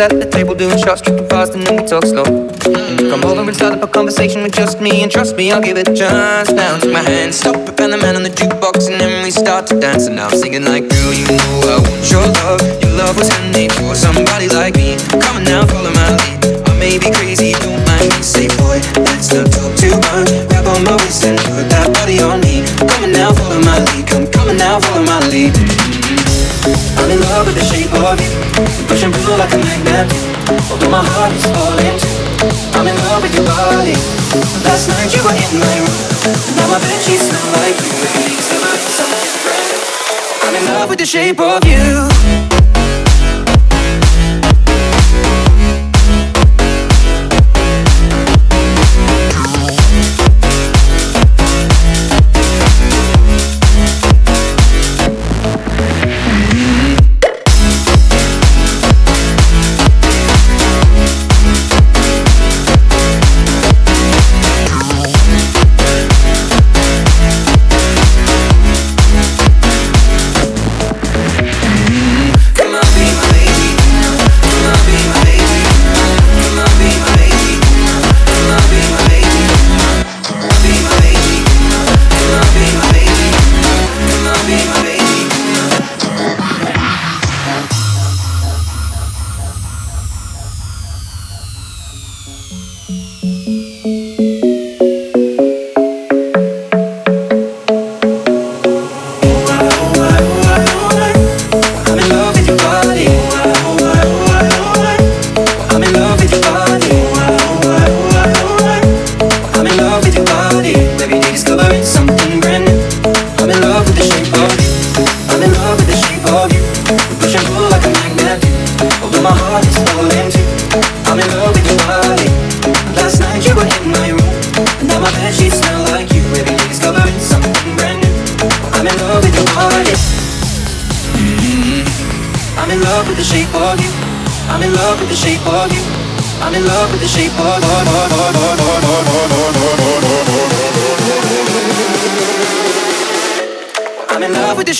at the table doing shots, tripping fast, and then we talk slow. Mm, come over and start up a conversation with just me, and trust me, I'll give it chance. Now take my hand, stop it, and the man on the jukebox, and then we start to dance. And now I'm singing like, girl, you know I want your love. Your love was handmade for somebody like me. Come on now, follow my lead. I may be crazy, don't mind me. Say, boy, let's not talk too much. Grab on my waist and put that body on me. Come on now, follow my lead. Come, come on now, follow my lead. I'm in love with the shape of you Push and pull like a magnet. Although my heart is falling. Too I'm in love with your body. Last night you were in my room. Now my bed sheets smell like you. Things never something different I'm in love with the shape of you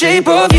shape of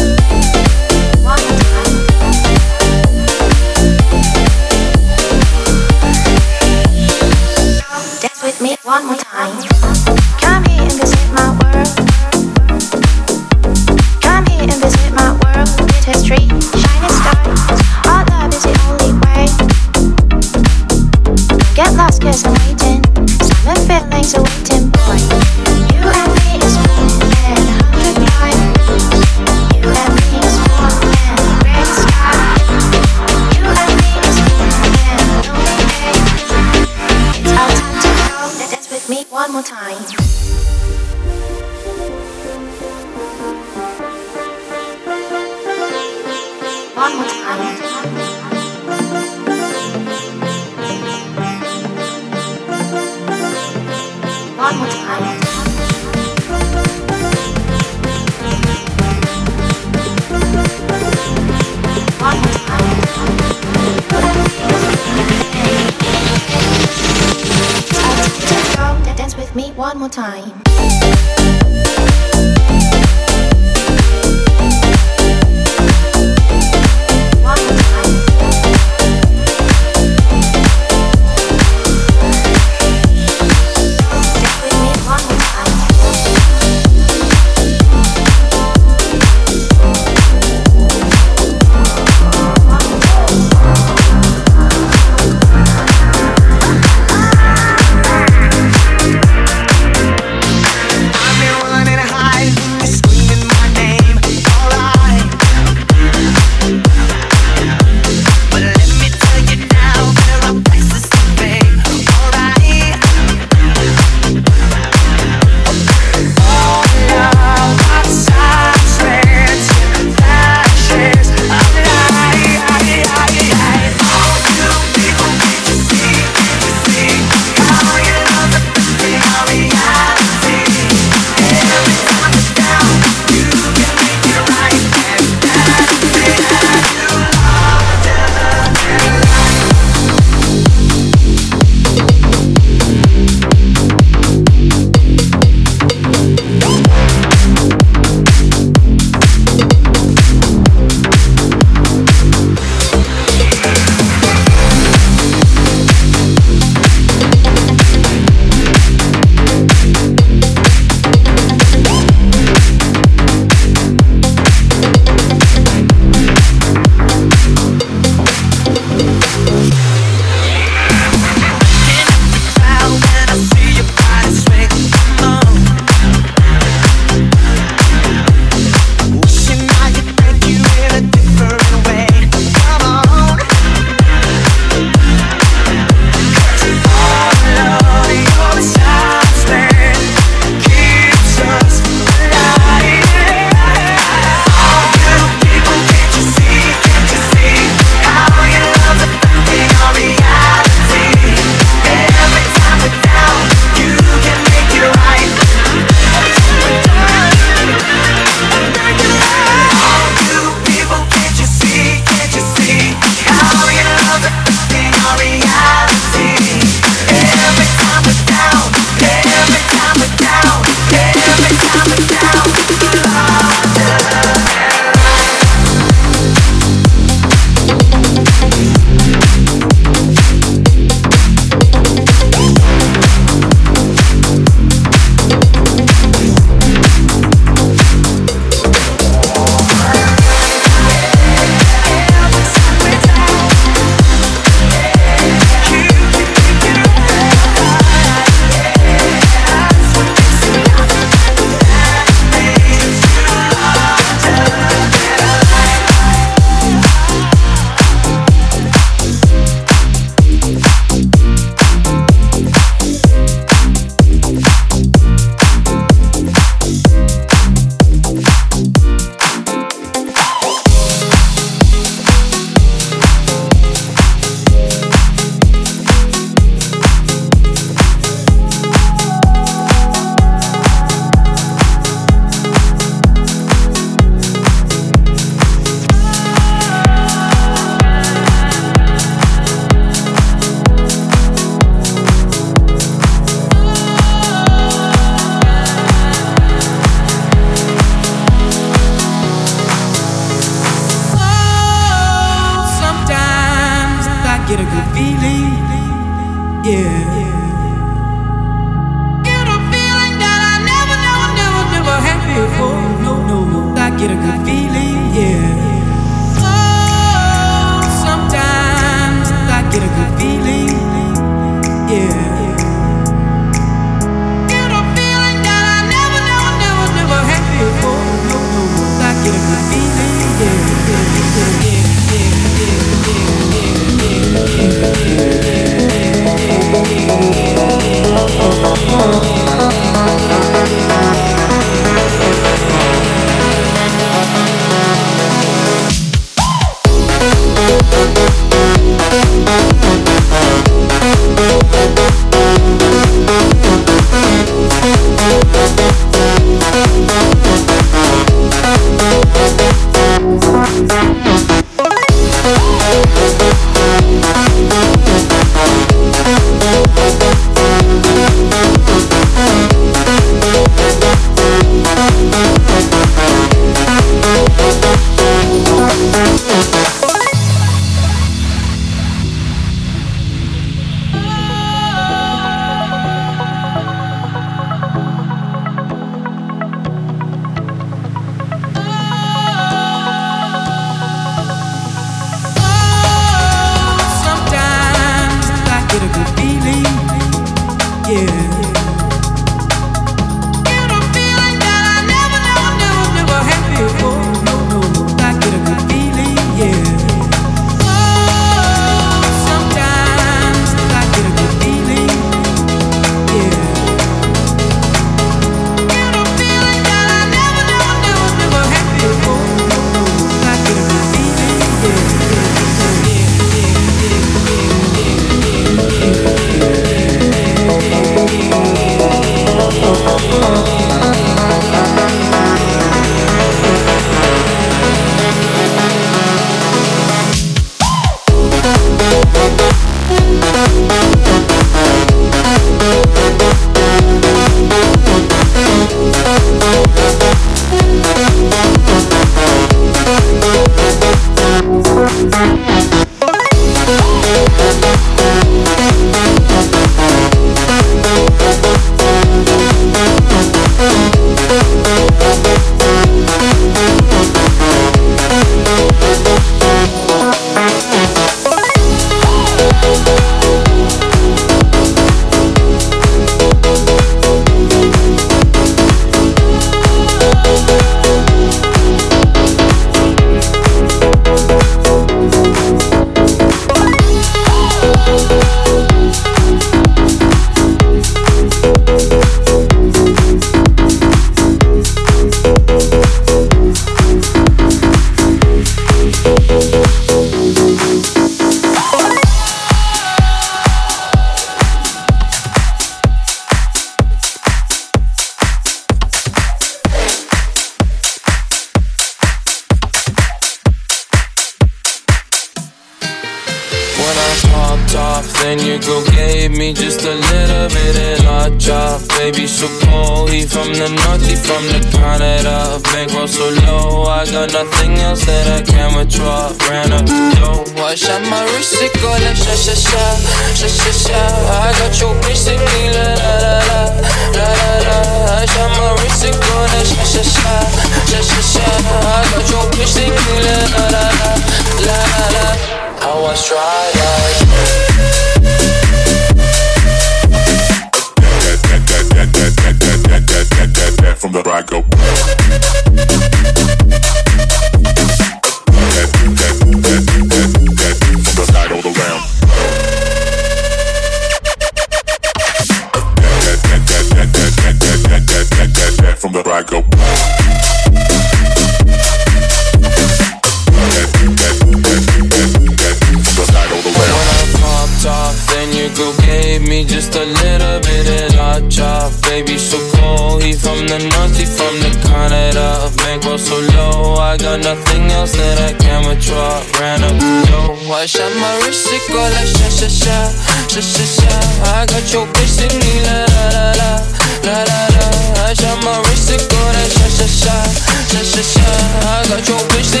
that your wish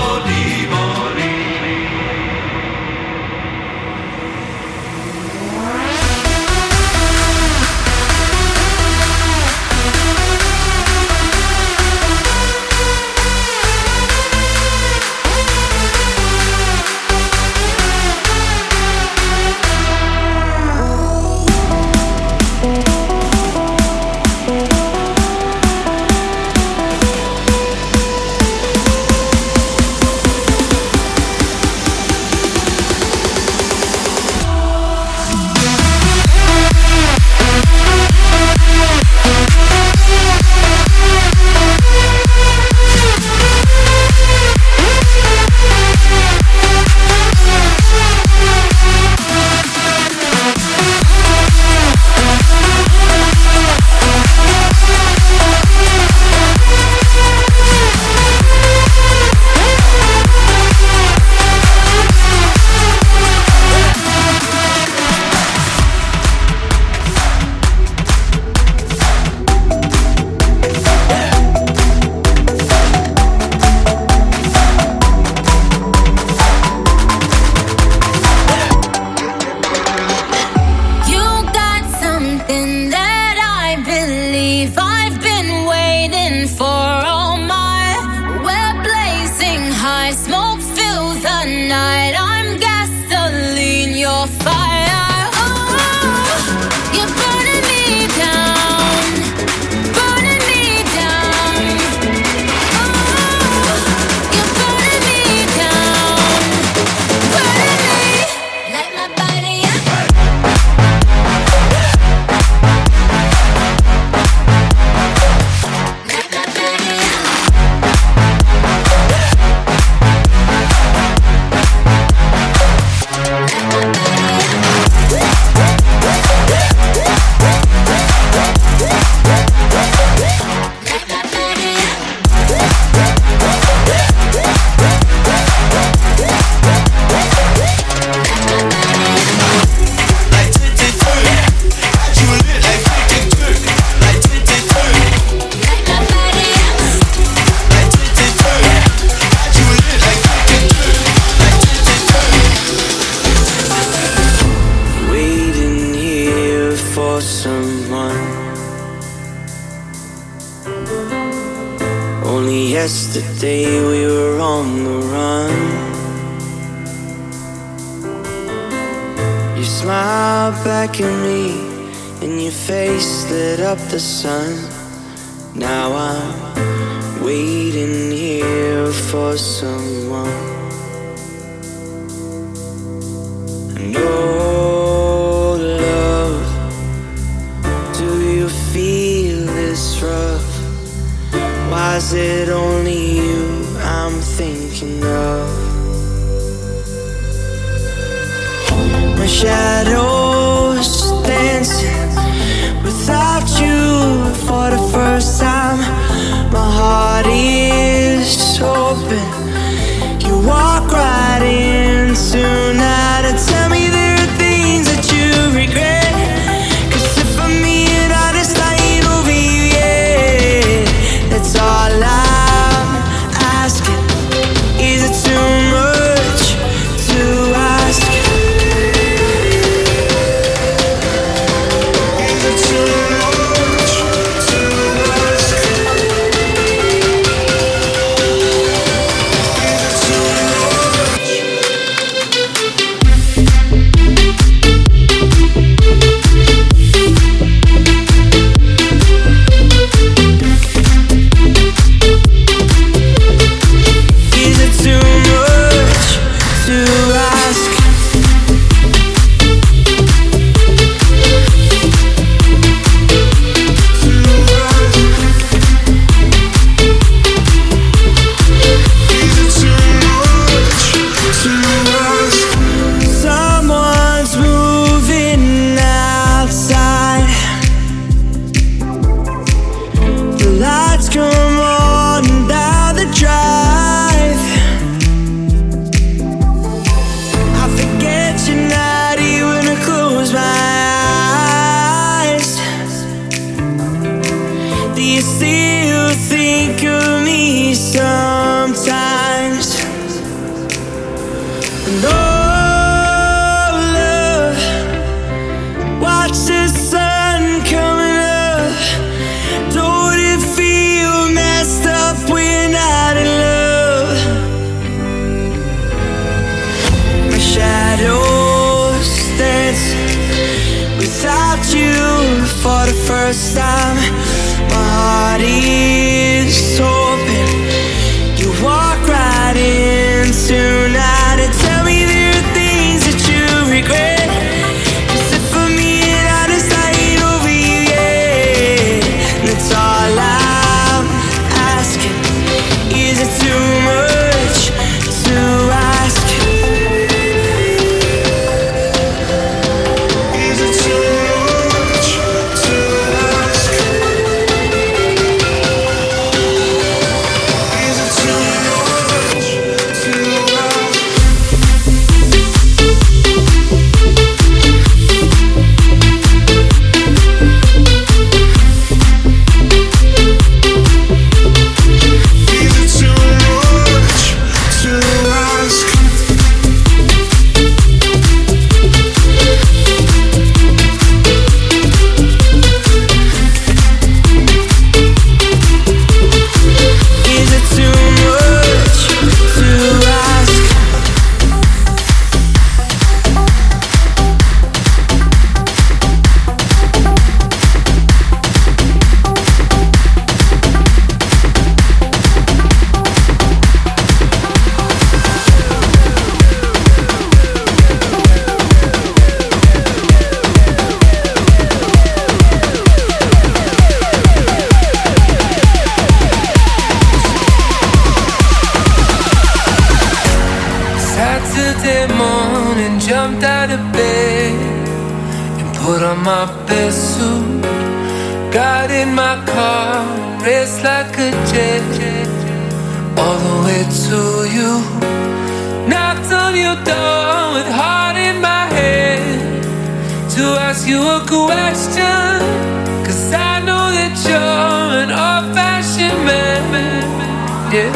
yeah.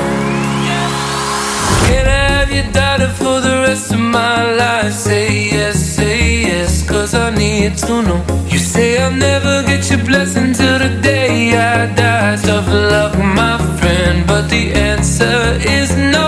Can I have your daughter for the rest of my life. Say yes, say yes, cause I need to know. You say I'll never get your blessing till the day I die. Tough luck, my friend, but the answer is no.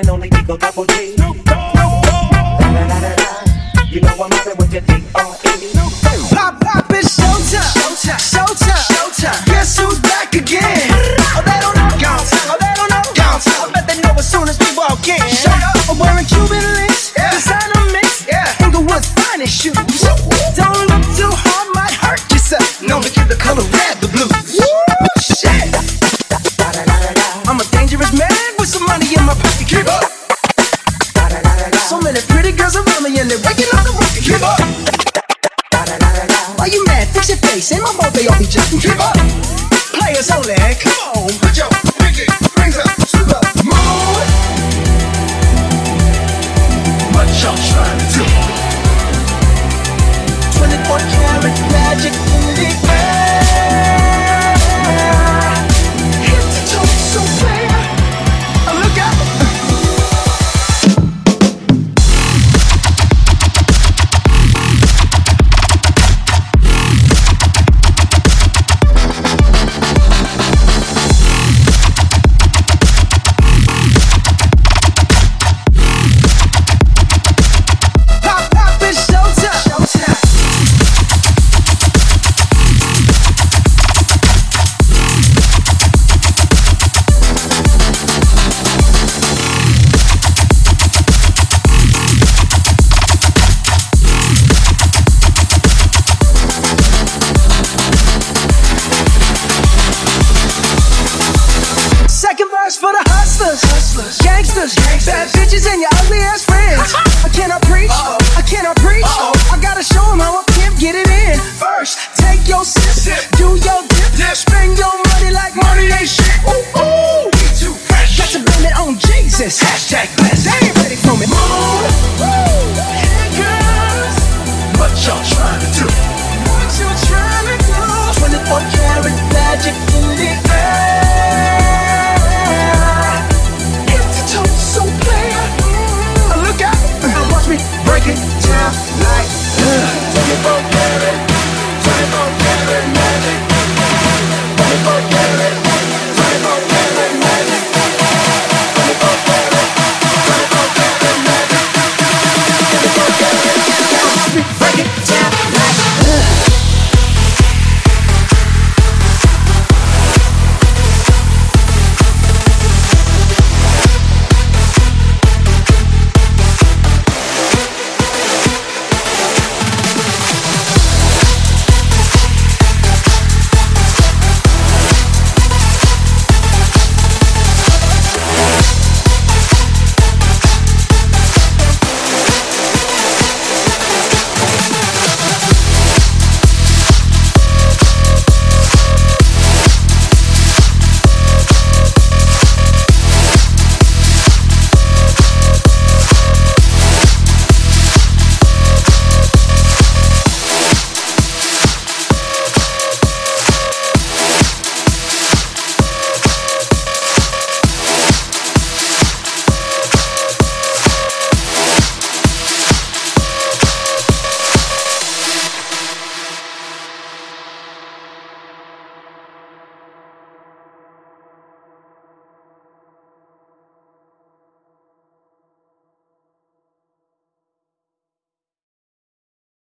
Eagle Double G. You know I'm mobbing with your D.R.E. Pop, pop, it's showtime. Showtime. Showtime. Showtime. Guess who's back again? Oh, they don't know. Bounce. Oh, they don't know. Bounce. I bet they know as soon as we walk in. Shut up. I'm wearing Cuban links. Yeah. Designer mix. Yeah. Inglewood's finest shoes. Don't look too hard, might hurt yourself. Known to give the color red the blues. They all be up. Players only. Come